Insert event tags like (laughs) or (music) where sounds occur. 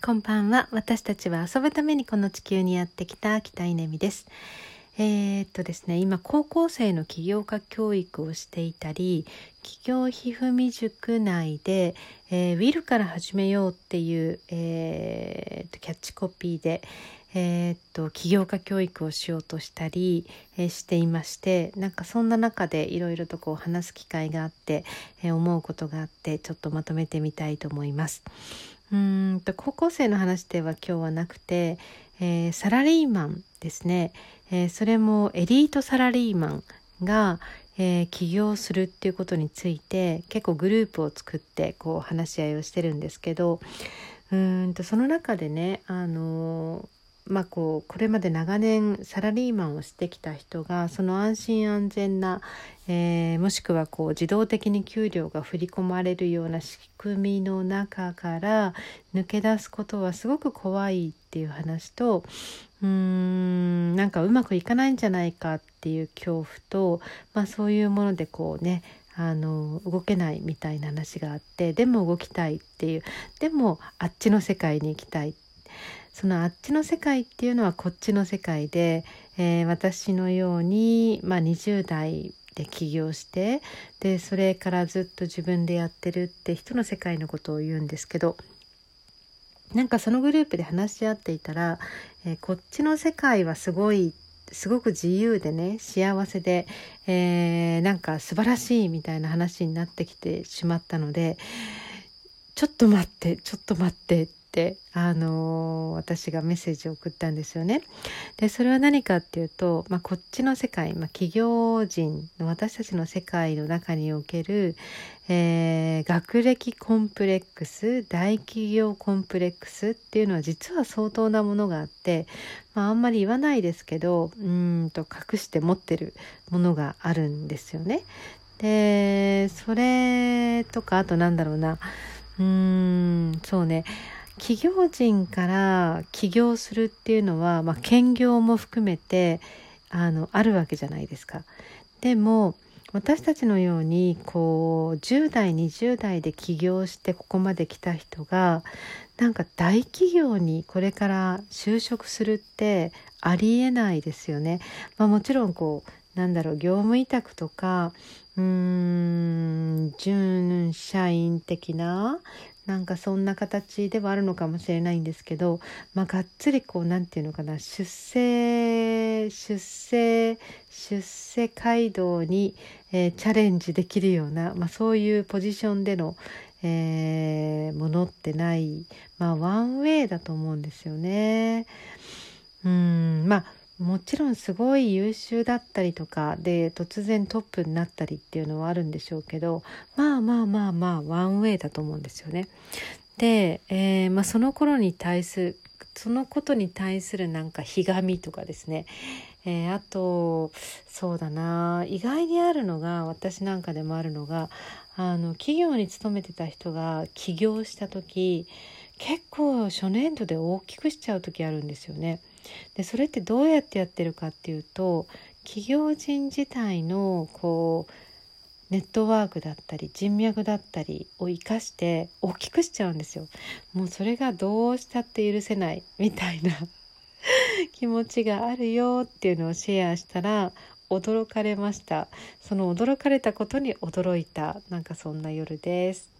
こんばんは。私たちは遊ぶためにこの地球にやってきた北稲美です。えー、っとですね、今高校生の起業家教育をしていたり、企業ひふみ塾内で、えー、ウィルから始めようっていう、えー、キャッチコピーで、えー、っと起業家教育をしようとしたり、えー、していましてなんかそんな中でいろいろとこう話す機会があって、えー、思うことがあってちょっとまとめてみたいと思います。うんと高校生の話では今日はなくて、えサラリーマンですね、えそれもエリートサラリーマンが、え起業するっていうことについて結構グループを作ってこう話し合いをしてるんですけどうんとその中でねあのまあ、こうこれまで長年サラリーマンをしてきた人がその安心安全な、えー、もしくはこう自動的に給料が振り込まれるような仕組みの中から抜け出すことはすごく怖いっていう話とうーんなんかうまくいかないんじゃないかっていう恐怖と、まあ、そういうものでこうねあの動けないみたいな話があってでも動きたいっていうでもあっちの世界に行きたいっそのあっちの世界っていうのはこっちの世界で、えー、私のように、まあ、20代で起業してでそれからずっと自分でやってるって人の世界のことを言うんですけどなんかそのグループで話し合っていたら、えー、こっちの世界はすごいすごく自由でね幸せで、えー、なんか素晴らしいみたいな話になってきてしまったのでちょっと待ってちょっと待ってってあのー、私がメッセージを送ったんですよね。でそれは何かっていうと、まあ、こっちの世界、まあ、企業人の私たちの世界の中における、えー、学歴コンプレックス大企業コンプレックスっていうのは実は相当なものがあって、まあ、あんまり言わないですけどうんと隠して持ってるものがあるんですよね。でそれとかあとなんだろうなうーんそうね企業人から起業するっていうのは、まあ、兼業も含めてあのあるわけじゃないですか。でも私たちのようにこう10代20代で起業してここまで来た人がなんか大企業にこれから就職するってありえないですよね。まあ、もちろんこうなんだろう業務委託とかうーん準社員的ななんかそんな形ではあるのかもしれないんですけど、まあ、がっつりこう何て言うのかな出世出世出世街道に、えー、チャレンジできるような、まあ、そういうポジションでの、えー、ものってない、まあ、ワンウェイだと思うんですよね。うんまあもちろんすごい優秀だったりとかで突然トップになったりっていうのはあるんでしょうけどまあまあまあまあワンウェイだと思うんですよね。で、えー、まあ、その頃に対するそのことに対するなんかひがみとかですね、えー、あとそうだな意外にあるのが私なんかでもあるのがあの企業に勤めてた人が起業した時結構初年度で大きくしちゃう時あるんですよね。でそれってどうやってやってるかっていうと企業人自体のこうネットワークだったり人脈だったりを生かして大きくしちゃうんですよ。もうそれがどうしたって許せないみたいな (laughs) 気持ちがあるよっていうのをシェアしたら驚かれました。その驚かれたことに驚いた。なんかそんな夜です。